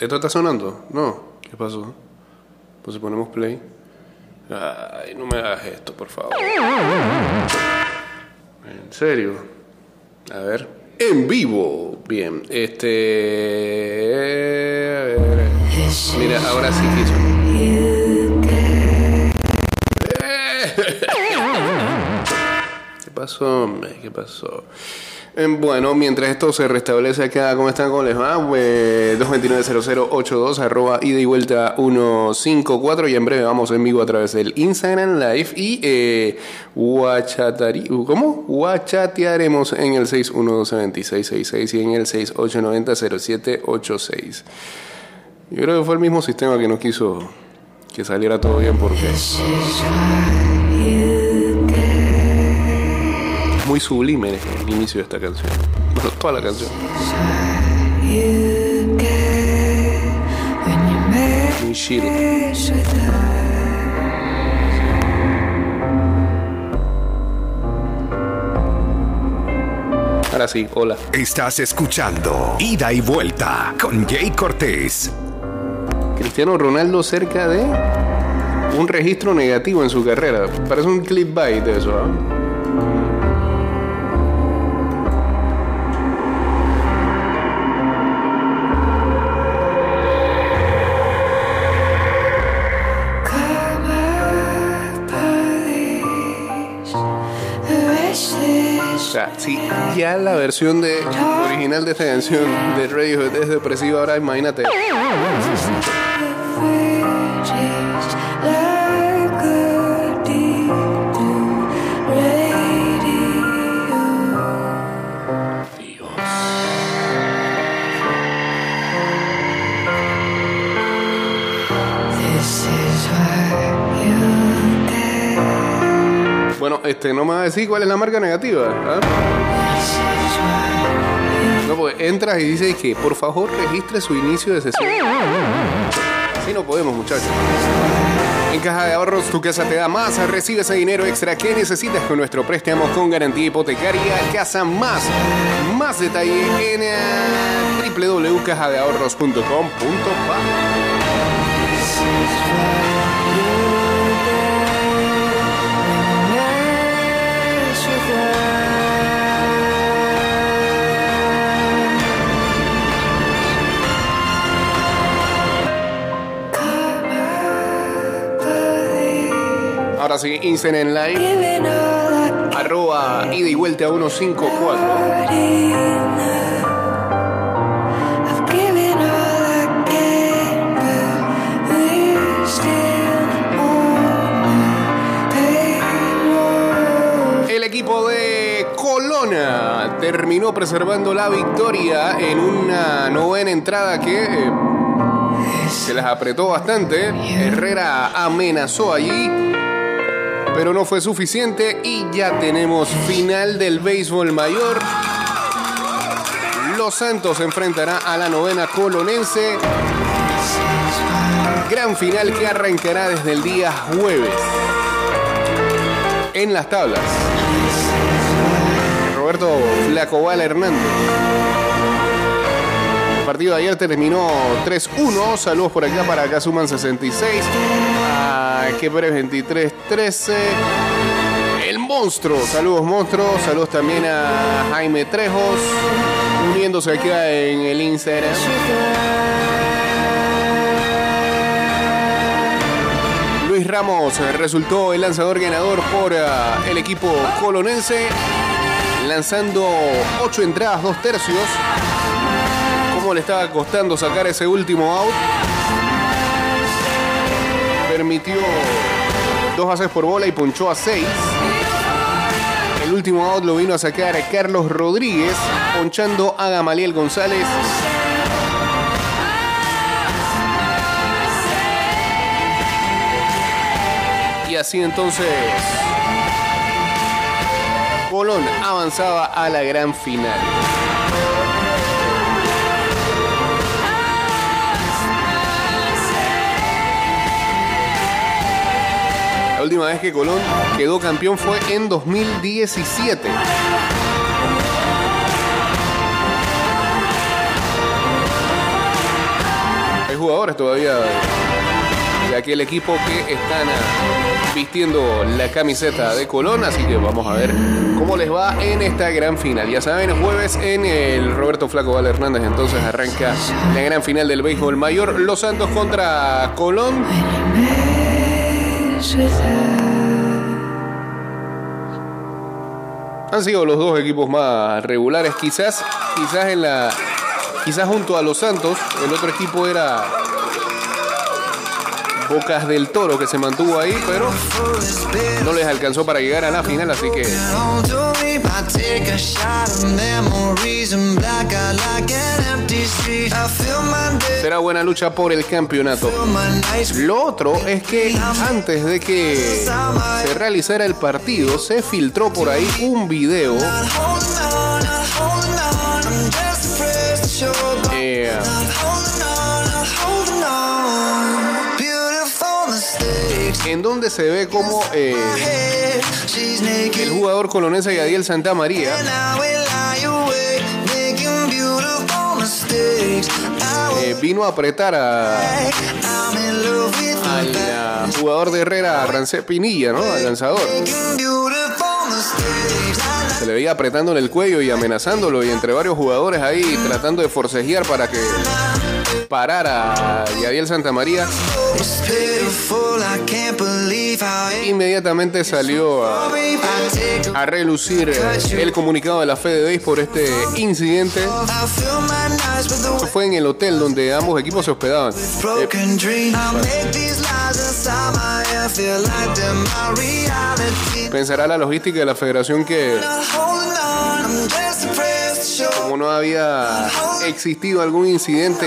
¿Esto está sonando? No. ¿Qué pasó? Pues si ponemos play. Ay, no me hagas esto, por favor. ¿En serio? A ver. En vivo. Bien. Este. A ver. Mira, ahora sí quiso. ¿Qué pasó, hombre? ¿Qué pasó? Eh, Bueno, mientras esto se restablece acá, ¿cómo están? ¿Cómo les va? Pues 229-0082, arroba ida y vuelta 154 y en breve vamos en vivo a través del Instagram Live y eh, guachatari- ¿cómo? Guachatearemos en el 612-2666 y en el 6890-0786. Yo creo que fue el mismo sistema que nos quiso que saliera todo bien porque muy sublime el inicio de esta canción. Bueno, toda la canción. Muy chill. Ahora sí, hola. Estás escuchando Ida y Vuelta con Jay Cortés. Cristiano Ronaldo cerca de un registro negativo en su carrera. Parece un clickbait de eso, ¿ah? O si ya la versión de original de esta canción de Radiohead es depresiva, ahora imagínate. Este, no me va a decir cuál es la marca negativa. ¿ah? No, porque entras y dices que por favor registre su inicio de sesión. Así no podemos, muchachos. En Caja de Ahorros tu casa te da más. Recibe ese dinero extra que necesitas con nuestro préstamo con garantía hipotecaria. Casa Más. Más detalle en eh, www.cajadeahorros.com.pa. Ahora sí, Instagram Live. Arroba ida y vuelta 154. El equipo de Colona terminó preservando la victoria en una novena entrada que eh, se las apretó bastante. Herrera amenazó allí, pero no fue suficiente y ya tenemos final del béisbol mayor. Los Santos enfrentará a la novena colonense. Gran final que arrancará desde el día jueves. En las tablas. Roberto Flacobal Hernández. El partido de ayer terminó 3-1. Saludos por acá para acá suman 66. A Kepres 23-13. El monstruo. Saludos monstruos. Saludos también a Jaime Trejos. Uniéndose acá en el Instagram. Luis Ramos resultó el lanzador ganador por ah, el equipo colonense, lanzando ocho entradas, dos tercios. Como le estaba costando sacar ese último out, permitió dos bases por bola y ponchó a seis. El último out lo vino a sacar Carlos Rodríguez, ponchando a Gamaliel González. Y así entonces Colón avanzaba a la gran final. La última vez que Colón quedó campeón fue en 2017. jugadores todavía de aquel equipo que están vistiendo la camiseta de Colón, así que vamos a ver cómo les va en esta gran final. Ya saben, jueves en el Roberto Flaco Val Hernández, entonces arranca la gran final del béisbol mayor, Los Santos contra Colón. Han sido los dos equipos más regulares, quizás, quizás en la, quizás junto a los Santos, el otro equipo era Bocas del Toro que se mantuvo ahí, pero no les alcanzó para llegar a la final, así que será buena lucha por el campeonato. Lo otro es que antes de que se realizara el partido, se filtró por ahí un video. Eh, en donde se ve como eh, el jugador colonesa Yadiel Santa María eh, vino a apretar a, al jugador de Herrera, Rancé Pinilla, ¿no? Al lanzador. Se le veía apretando en el cuello y amenazándolo y entre varios jugadores ahí tratando de forcejear para que parara Yadiel Santa María. Inmediatamente salió a, a relucir el comunicado de la FedeBase por este incidente. Eso fue en el hotel donde ambos equipos se hospedaban. Pensará la logística de la federación que como no había existido algún incidente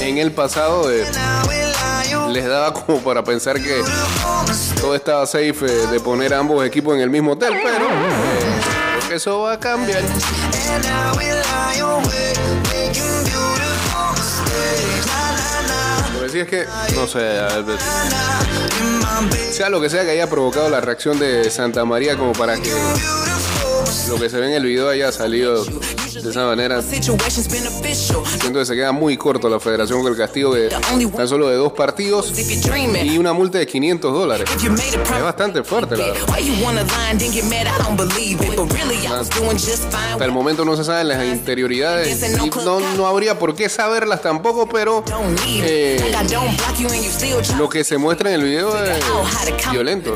en el pasado eh, les daba como para pensar que todo estaba safe eh, de poner ambos equipos en el mismo hotel, pero eh, eso va a cambiar. Lo que sí es que, no sé, sea lo que sea que haya provocado la reacción de Santa María como para que lo que se ve en el video haya salido de esa manera. Siento que se queda muy corto la federación con el castigo de tan solo de dos partidos y una multa de 500 dólares. Es bastante fuerte, la verdad. Hasta el momento no se saben las interioridades y no, no habría por qué saberlas tampoco, pero eh, lo que se muestra en el video es violento.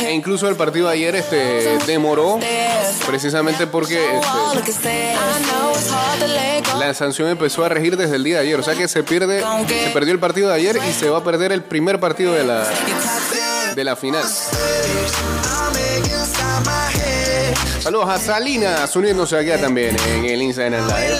E incluso el partido de ayer este, demoró precisamente porque este, la sanción empezó a regir desde el día de ayer. O sea que se pierde, se perdió el partido de ayer y se va a perder el primer partido de la, de la final. Saludos a Salinas uniéndose aquí también en el Instagram Live.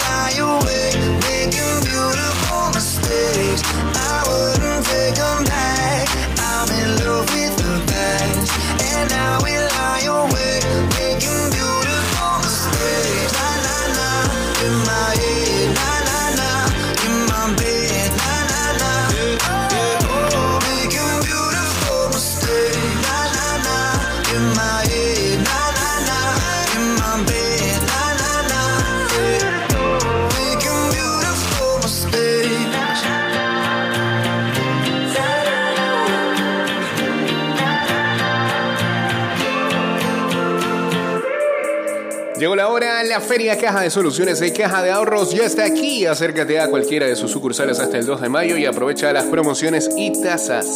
Llegó la hora, la Feria Caja de Soluciones y Caja de Ahorros ya está aquí. Acércate a cualquiera de sus sucursales hasta el 2 de mayo y aprovecha las promociones y tasas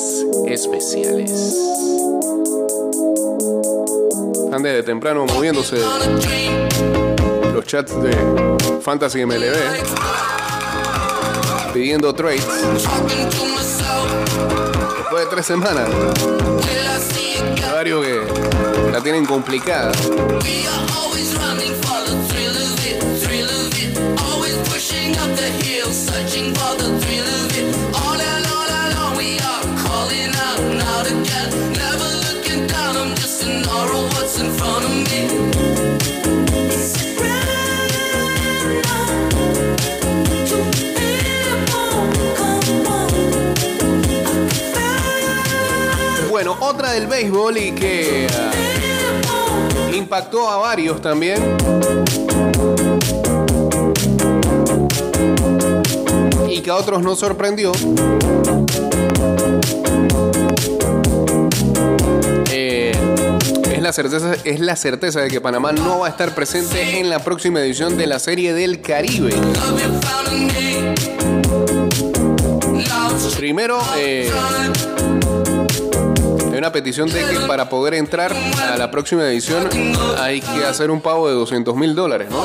especiales. Ande de temprano moviéndose los chats de Fantasy MLB pidiendo trades. Después de tres semanas, varios que la tienen complicada. Bueno, otra del béisbol y que ah, impactó a varios también. Y que a otros no sorprendió. Eh, es la, certeza, es la certeza de que Panamá no va a estar presente en la próxima edición de la Serie del Caribe. Primero, eh, una petición de que para poder entrar a la próxima edición hay que hacer un pago de 200 mil dólares, ¿no?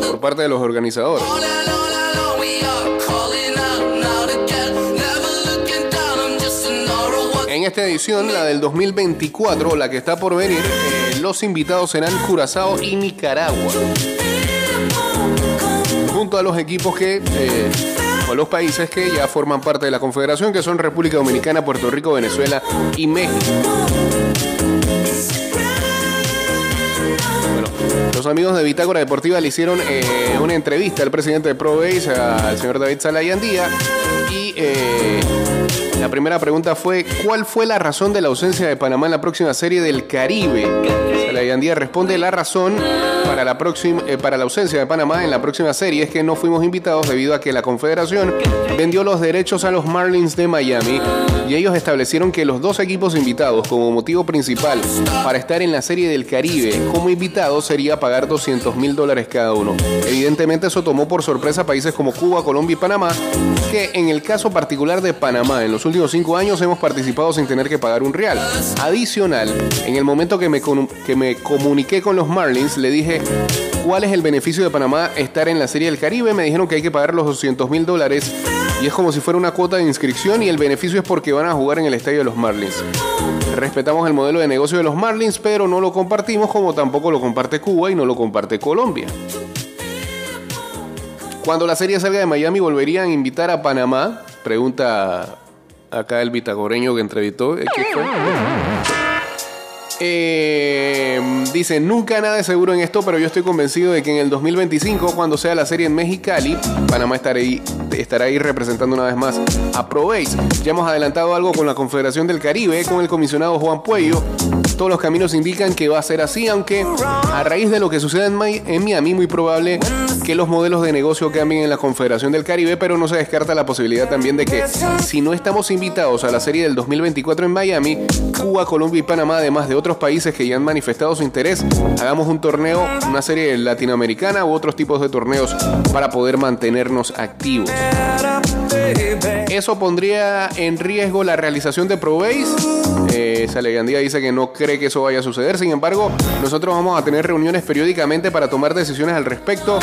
Por parte de los organizadores. En esta edición, la del 2024, la que está por venir, eh, los invitados serán Curazao y Nicaragua junto a los equipos que, eh, los países que ya forman parte de la Confederación, que son República Dominicana, Puerto Rico, Venezuela y México. Bueno, los amigos de Bitácora Deportiva le hicieron eh, una entrevista al presidente de ProBase, al señor David Salayandía, y eh, la primera pregunta fue, ¿cuál fue la razón de la ausencia de Panamá en la próxima serie del Caribe? Salayandía responde, la razón para la, próxima, eh, para la ausencia de Panamá en la próxima serie es que no fuimos invitados debido a que la Confederación vendió los derechos a los Marlins de Miami y ellos establecieron que los dos equipos invitados como motivo principal para estar en la serie del Caribe como invitados sería pagar 200 mil dólares cada uno. Evidentemente eso tomó por sorpresa países como Cuba, Colombia y Panamá, que en el caso particular de Panamá en los últimos cinco años hemos participado sin tener que pagar un real. Adicional, en el momento que me, que me comuniqué con los Marlins, le dije cuál es el beneficio de Panamá estar en la Serie del Caribe. Me dijeron que hay que pagar los 200 mil dólares y es como si fuera una cuota de inscripción y el beneficio es porque van a jugar en el estadio de los Marlins. Respetamos el modelo de negocio de los Marlins, pero no lo compartimos como tampoco lo comparte Cuba y no lo comparte Colombia. Cuando la serie salga de Miami, ¿volverían a invitar a Panamá? Pregunta acá el bitagoreño que entrevistó. ¿Qué fue? Eh, dice, nunca nada de seguro en esto, pero yo estoy convencido de que en el 2025, cuando sea la serie en Mexicali, Panamá estará ahí, estará ahí representando una vez más a ProBase. Ya hemos adelantado algo con la Confederación del Caribe, con el comisionado Juan Puello. Todos los caminos indican que va a ser así, aunque a raíz de lo que sucede en, en Miami, muy probable que los modelos de negocio cambien en la Confederación del Caribe, pero no se descarta la posibilidad también de que si no estamos invitados a la serie del 2024 en Miami, Cuba, Colombia y Panamá, además de otros otros países que ya han manifestado su interés, hagamos un torneo, una serie latinoamericana u otros tipos de torneos para poder mantenernos activos. Eso pondría en riesgo la realización de ProBase. Eh, Salegandía dice que no cree que eso vaya a suceder. Sin embargo, nosotros vamos a tener reuniones periódicamente para tomar decisiones al respecto.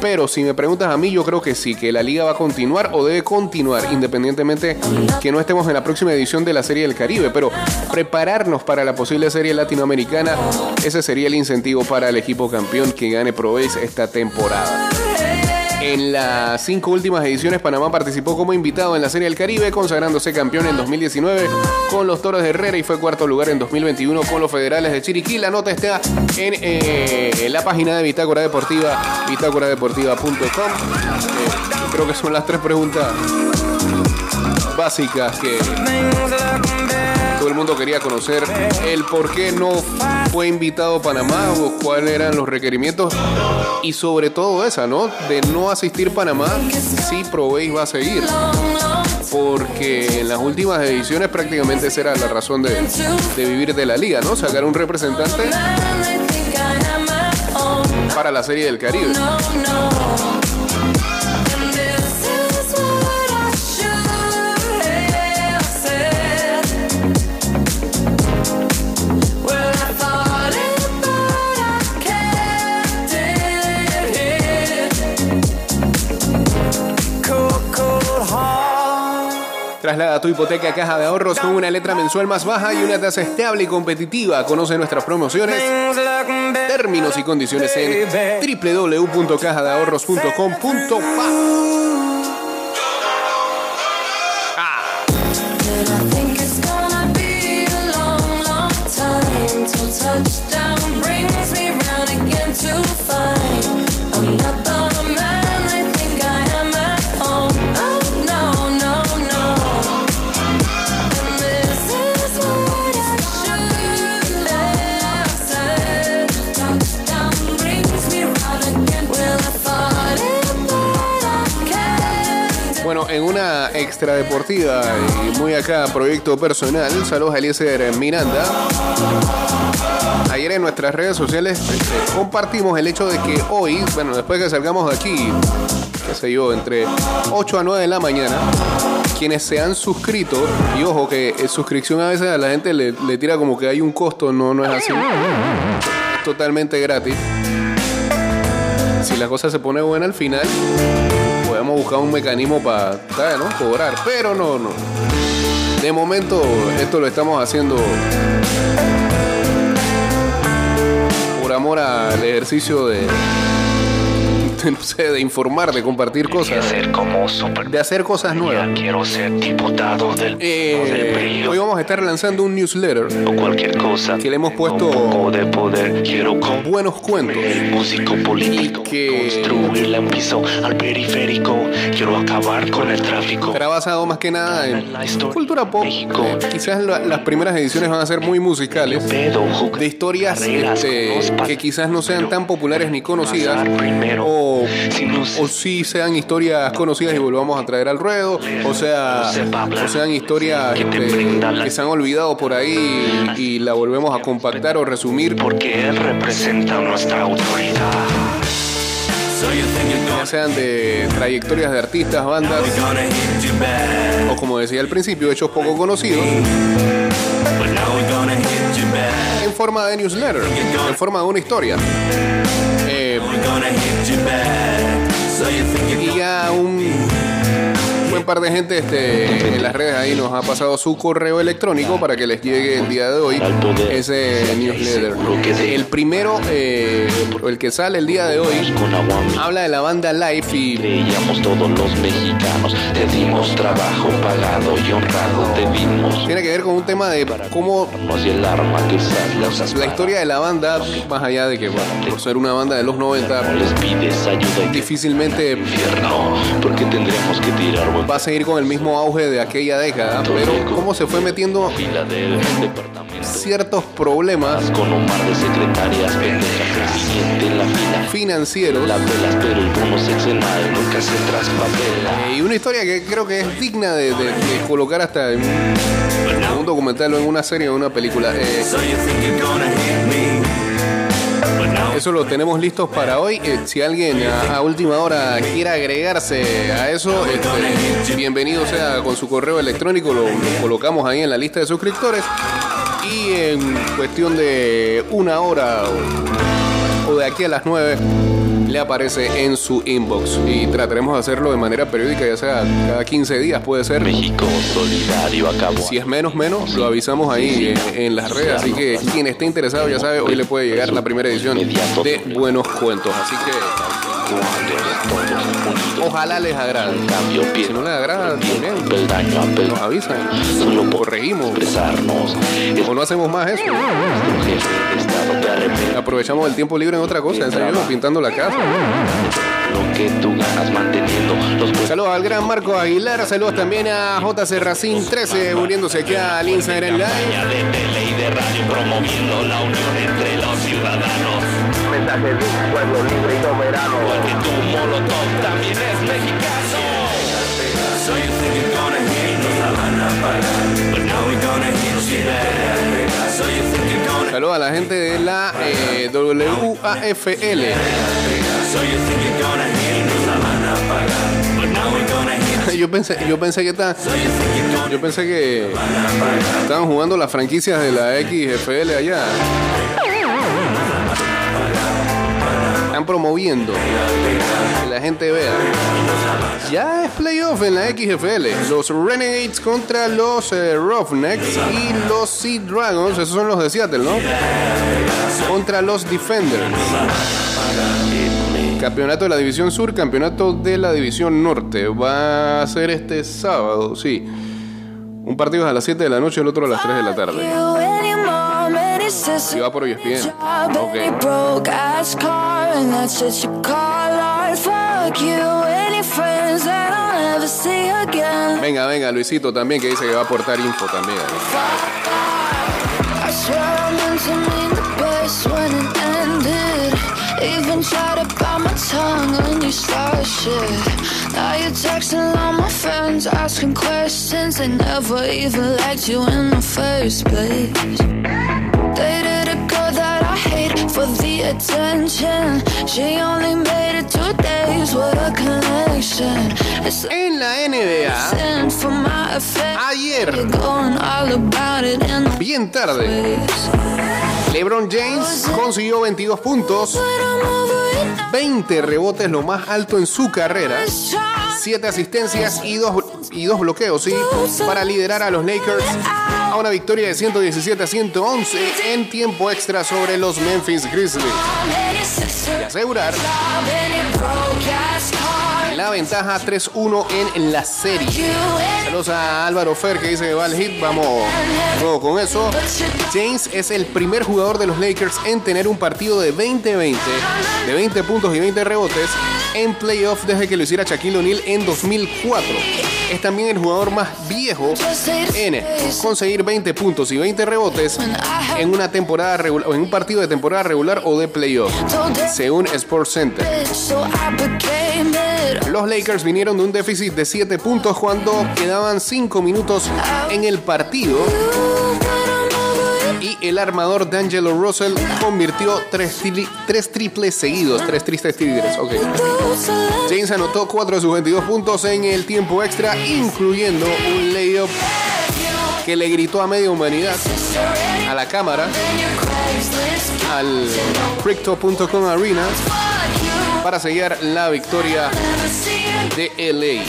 Pero si me preguntas a mí, yo creo que sí, que la liga va a continuar o debe continuar, independientemente que no estemos en la próxima edición de la Serie del Caribe. Pero prepararnos para la posible Serie Latinoamericana, ese sería el incentivo para el equipo campeón que gane ProBase esta temporada. En las cinco últimas ediciones, Panamá participó como invitado en la Serie del Caribe, consagrándose campeón en 2019 con los Toros de Herrera y fue cuarto lugar en 2021 con los Federales de Chiriquí. La nota está en eh, la página de Bitácora Deportiva, bitácoradeportiva.com. Eh, creo que son las tres preguntas básicas que todo el mundo quería conocer el por qué no fue invitado a Panamá o cuáles eran los requerimientos y sobre todo esa, ¿no? De no asistir Panamá si probéis va a seguir. Porque en las últimas ediciones prácticamente esa era la razón de, de vivir de la liga, ¿no? Sacar un representante para la Serie del Caribe. Traslada tu hipoteca a Caja de Ahorros con una letra mensual más baja y una tasa estable y competitiva. Conoce nuestras promociones, términos y condiciones en www.cajadeahorros.com.pa. extra deportiva y muy acá proyecto personal, saludos a Eliezer Miranda. Ayer en nuestras redes sociales este, compartimos el hecho de que hoy, bueno, después que salgamos de aquí, qué sé yo, entre 8 a 9 de la mañana, quienes se han suscrito, y ojo que eh, suscripción a veces a la gente le, tira como que hay un costo, no, no es así. Totalmente gratis. Si la cosa se pone buena al final, podemos buscar un mecanismo para cobrar. Pero no, no. De momento, esto lo estamos haciendo por amor al ejercicio de, de, no sé, de informar, de compartir cosas, ser como super de hacer cosas nuevas. quiero ser diputado del, Eh, del hoy vamos a estar lanzando un newsletter o cualquier cosa. que le hemos puesto un poco de poder quiero con buenos cuentos. músico político que- construirle un piso al periférico. Quiero acabar con el tráfico. Estará basado más que nada en cultura pop. Eh, quizás la- las primeras ediciones van a ser muy musicales. de historias este, que quizás no sean tan populares ni conocidas o, sí sean historias conocidas y volvamos a traer al ruedo o sea o sean historias este, que se han olvidado por ahí y la volvemos a compactar o resumir. Porque él representa nuestra autoridad. Ya sean de trayectorias de artistas, bandas o como decía al principio, hechos poco conocidos. en forma de newsletter, en forma de una historia. Eh, y ya un par de gente este, en las redes ahí nos ha pasado su correo electrónico para que les llegue el día de hoy ese newsletter. El primero, eh, el que sale el día de hoy, habla de la banda Life y creíamos todos los mexicanos te dimos trabajo pagado y honrado te dimos tiene que ver con un tema de cómo la historia de la banda, más allá de que bueno, por ser una banda de los 90, les pides ayuda y difícilmente porque tendremos que tirar va a seguir con el mismo auge de aquella década, pero cómo se fue metiendo ciertos problemas con un par de secretarias pendejas financieros. La velas pero el bono sexenal nunca se traspapela. Eh, y una historia que creo que es digna de, de- de colocar hasta un, en un documental o en una serie o en una película. Eh, eso lo tenemos listos para hoy. Eh, si alguien a, última hora quiere agregarse a eso, este, bienvenido sea con su correo electrónico. Lo colocamos ahí en la lista de suscriptores. Y en cuestión de una hora o, de aquí a las 9 le aparece en su inbox. Y trataremos de hacerlo de manera periódica, ya sea cada 15 días puede ser. México solidario acabó Si es menos, menos, lo avisamos ahí en, en las redes. Así que quien esté interesado, ya sabe, hoy le puede llegar la primera edición de Buenos Cuentos. Así que ojalá les agrade. cambio Si no les agrada, también peldaño nos avisan. solo Corregimos. expresarnos es O no hacemos más eso. Aprovechamos el tiempo libre en otra cosa, en serio, pintando la casa. lo que tú ganas manteniendo los Saludos al gran Marco Aguilar, saludos también a JC Racing 13, uniéndose aquí al Instagram Live. de tele y de radio promoviendo la unión entre los ciudadanos mensaje de un pueblo libre y soberano. porque tu molotov también es mexicano Saludos a la gente de la eh, WAFL. Yo pensé, yo pensé que esta- yo pensé que estaban jugando las franquicias de la XFL allá. Están promoviendo que la gente vea. Ya es playoff en la XFL. Los Renegades contra los eh, Roughnecks y los Sea Dragons, esos son los de Seattle, ¿no? Contra los Defenders. Campeonato de la División Sur, campeonato de la División Norte. Va a ser este sábado, sí. Un partido es a las 7 de la noche, el otro a las 3 de la tarde. Y va por see again. Venga, venga, Luisito también, que dice que va a aportar info también. Even tried to bite my tongue when you started shit. Now you're texting all my friends. ones asking questions. They never even liked you in the first place. Dated a girl that I hate for the attention. She only made it two days with a connection. It's En la NBA, ayer, You're going all about it in the bien tarde. LeBron James consiguió 22 puntos, But I'm over it now. 20 rebotes, lo más alto en su carrera, Let's try. 7 asistencias y 2 y dos bloqueos, sí, para liderar a los Lakers a una victoria de 117 a 111 en tiempo extra sobre los Memphis Grizzlies. Y asegurar la ventaja 3-1 en la serie. Saludos a Álvaro Fer que dice que va al hit. Vamos luego con eso. James es el primer jugador de los Lakers en tener un partido de 20-20, de 20 puntos y 20 rebotes en playoff desde que lo hiciera Shaquille O'Neal en 2004. Es también el jugador más viejo en conseguir 20 puntos y 20 rebotes en una temporada regular, en un partido de temporada regular o de playoff, según Sports Center. Los Lakers vinieron de un déficit de 7 puntos cuando quedaban 5 minutos en el partido el armador D'Angelo Russell convirtió 3 triples seguidos, 3 tristes tigres. ok. James anotó 4 de sus 22 puntos en el tiempo extra, incluyendo un layup que le gritó a media humanidad, a la cámara, al Crypto.com Arena para sellar la victoria de LA.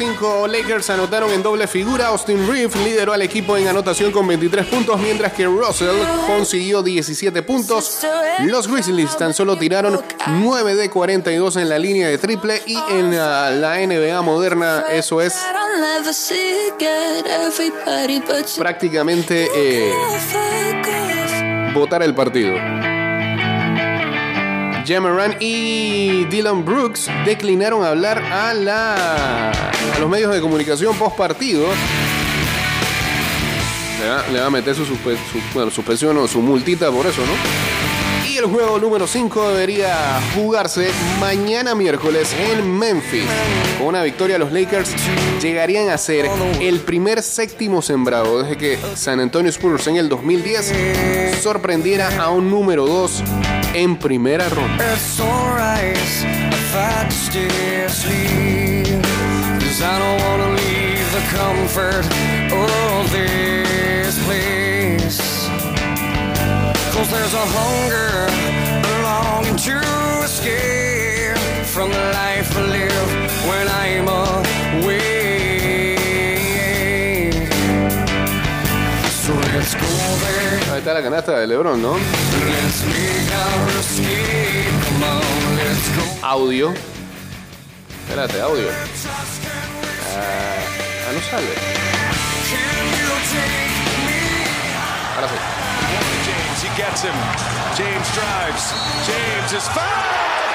Lakers anotaron en doble figura. Austin Reeves lideró al equipo en anotación con 23 puntos, mientras que Russell consiguió 17 puntos. Los Grizzlies tan solo tiraron 9 de 42 en la línea de triple y en la, la NBA moderna eso es prácticamente eh, votar el partido. Jameran y Dylan Brooks declinaron hablar a, la, a los medios de comunicación post partido. Le va, a meter su, suspensión o su multita por eso, ¿no? Y el juego número 5 debería jugarse mañana miércoles en Memphis. Con una victoria, los Lakers llegarían a ser el primer séptimo sembrado desde que San Antonio Spurs en el 2010 sorprendiera a un número 2 en primera ronda. It's alright if I just stay asleep. Cause I don't wanna leave the comfort of this place. Cause there's a hunger, a longing to escape from the life I live when I'm away. Ahí está la canasta de LeBron, ¿no? Audio. Espérate, audio. Ah, ah, no sale. Ahora sí. James, he gets him. James drives. James is fouled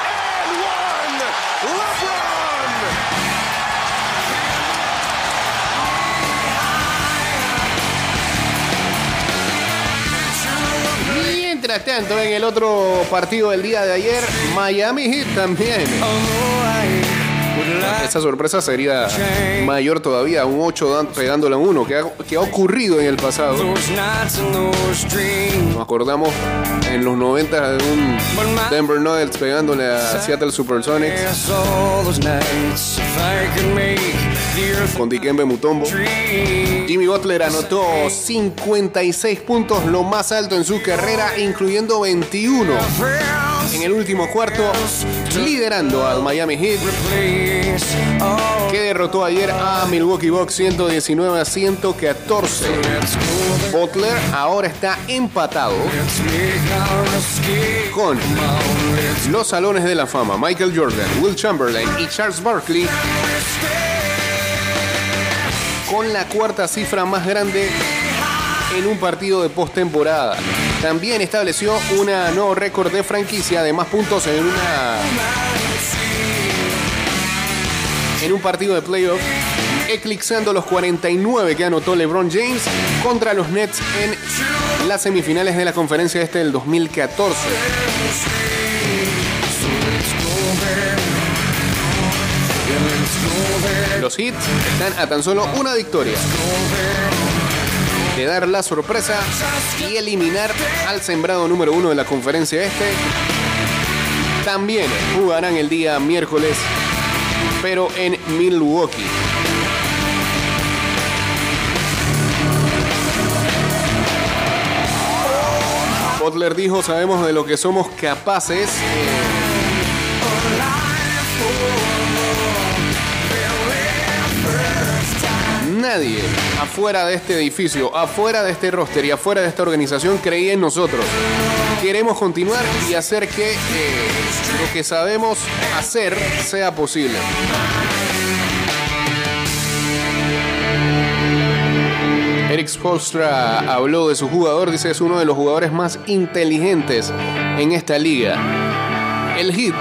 Mientras en el otro partido del día de ayer, Miami Heat también. Esa sorpresa sería mayor todavía, un 8 dan- pegándole a un 1, que ha, que ha ocurrido en el pasado. Nos acordamos en los 90 de un Denver Nuggets pegándole a Seattle Supersonics Con Dikembe Mutombo. Jimmy Butler anotó 56 puntos, lo más alto en su carrera, incluyendo 21 en el último cuarto, liderando al Miami Heat, que derrotó ayer a Milwaukee Bucks 119 a 114. let's go there. Butler ahora está empatado con los salones de la fama Michael Jordan, Will Chamberlain y Charles Barkley con la cuarta cifra más grande en un partido de postemporada. También estableció un nuevo récord de franquicia de más puntos en una en un partido de playoff eclipsando los 49 que anotó LeBron James contra los Nets en las semifinales de la conferencia este del 2014. Los Hits están a tan solo una victoria de dar la sorpresa y eliminar al sembrado número uno de la conferencia este. También jugarán el día miércoles, pero en Milwaukee. Butler dijo, sabemos de lo que somos capaces. Nadie afuera de este edificio, afuera de este roster y afuera de esta organización creía en nosotros. Queremos continuar y hacer que eh, lo que sabemos hacer sea posible. Eric Spolstra habló de su jugador, dice es uno de los jugadores más inteligentes en esta liga. El hit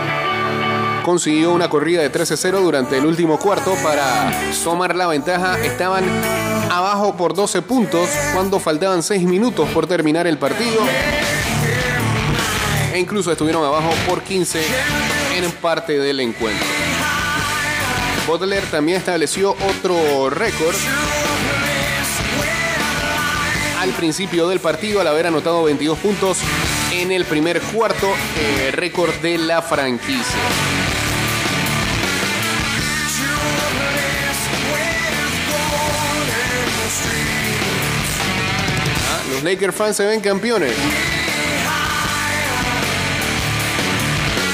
consiguió una corrida de 13-0 durante el último cuarto para tomar la ventaja. Estaban abajo por 12 puntos cuando faltaban 6 minutos por terminar el partido. E incluso estuvieron abajo por 15 en parte del encuentro. Butler también estableció otro récord al principio del partido al haber anotado 22 puntos en el primer cuarto, eh, récord de la franquicia. Lakers fans se ven campeones.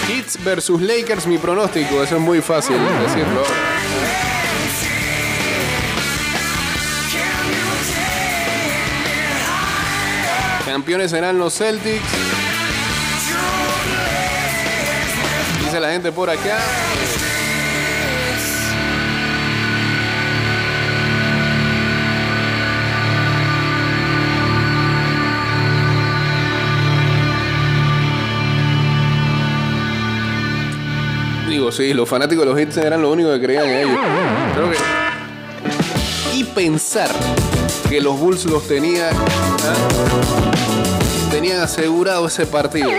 Hits versus Lakers, mi pronóstico, eso es muy fácil decirlo. Campeones serán los Celtics. Dice la gente por acá. Digo, sí, los fanáticos de los hits eran lo único que creían en ellos. Creo que. Y pensar que los Bulls los tenían. ¿ah? Tenían asegurado ese partido.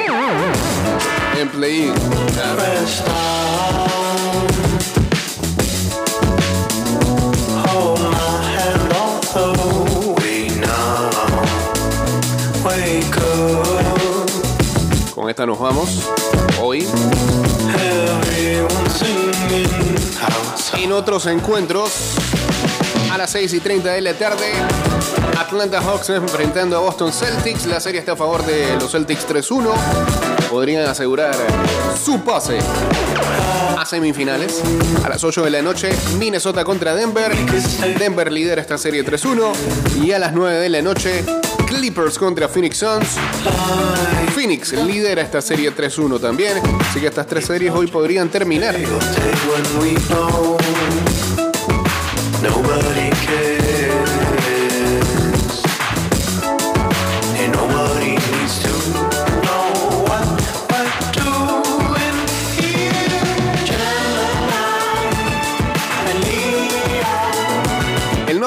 En play Con esta nos vamos. Hoy. En otros encuentros, a las 6 y 30 de la tarde, Atlanta Hawks enfrentando a Boston Celtics. La serie está a favor de los Celtics 3-1. Podrían asegurar su pase a semifinales. A las 8 de la noche, Minnesota contra Denver. Denver lidera esta serie 3-1. Y a las 9 de la noche, Clippers contra Phoenix Suns. Phoenix lidera esta serie 3-1 también. Así que estas tres series hoy podrían terminar.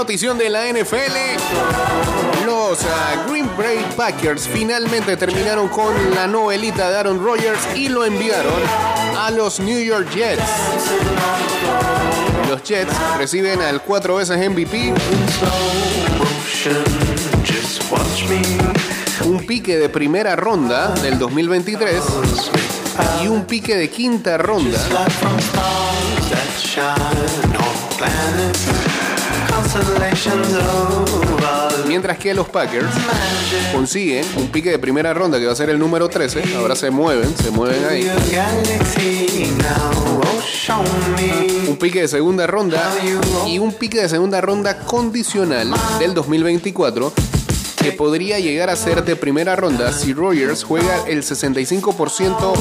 Notición de la NFL. Los ah, Green Bay Packers finalmente terminaron con la novelita de Aaron Rodgers y lo enviaron a los New York Jets. Los Jets reciben al cuatro veces MVP, un pique de primera ronda del 2023 y un pique de quinta ronda Mientras que los Packers consiguen un pique de primera ronda que va a ser el número 13. Ahora se mueven, se mueven ahí. Oh. Un pique de segunda ronda y un pique de segunda ronda condicional del 2024 que podría llegar a ser de primera ronda si Rogers juega el 65%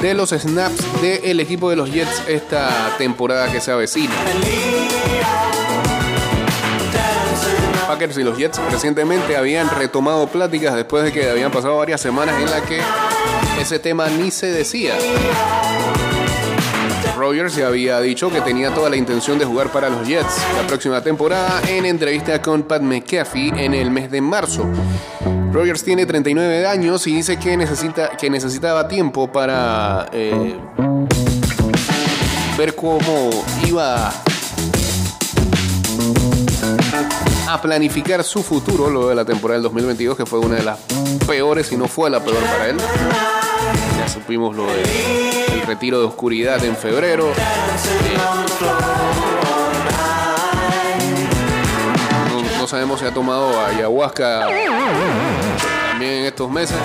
de los snaps del equipo de los Jets esta temporada que se avecina. Packers y los Jets recientemente habían retomado pláticas después de que habían pasado varias semanas en las que ese tema ni se decía. Rogers ya había dicho que tenía toda la intención de jugar para los Jets la próxima temporada en entrevista con Pat McAfee en el mes de marzo. Rogers tiene 39 años y dice que, necesita, que necesitaba tiempo para eh, ver cómo iba a planificar su futuro luego de la temporada del 2022, que fue una de las peores, y no fue la peor para él. Ya supimos lo del el retiro de oscuridad en febrero. No sabemos si ha tomado ayahuasca también en estos meses.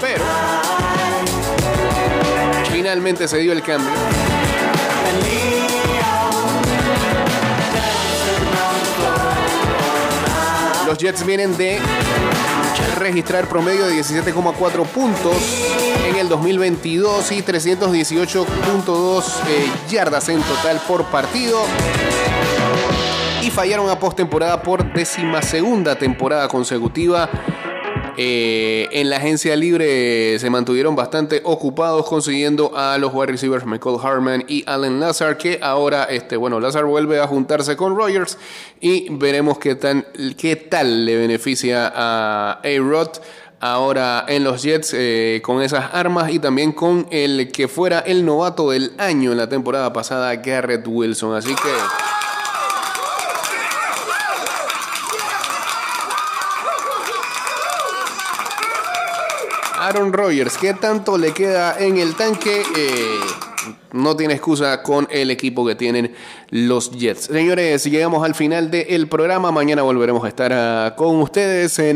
Pero finalmente se dio el cambio. Los Jets vienen de registrar promedio de 17,4 puntos en el 2022 y 318.2 eh, yardas en total por partido. Y fallaron a postemporada por décima segunda temporada consecutiva. Eh, en la agencia libre se mantuvieron bastante ocupados consiguiendo a los wide receivers Michael Harman y Allen Lazar, que ahora, este, bueno, Lazar vuelve a juntarse con Rogers y veremos qué, tan, qué tal le beneficia a A-Rod ahora en los Jets eh, con esas armas y también con el que fuera el novato del año en la temporada pasada, Garrett Wilson. Así que... Aaron Rodgers, ¿qué tanto le queda en el tanque? Eh, no tiene excusa con el equipo que tienen los Jets. Señores, llegamos al final del programa. Mañana volveremos a estar uh, con ustedes en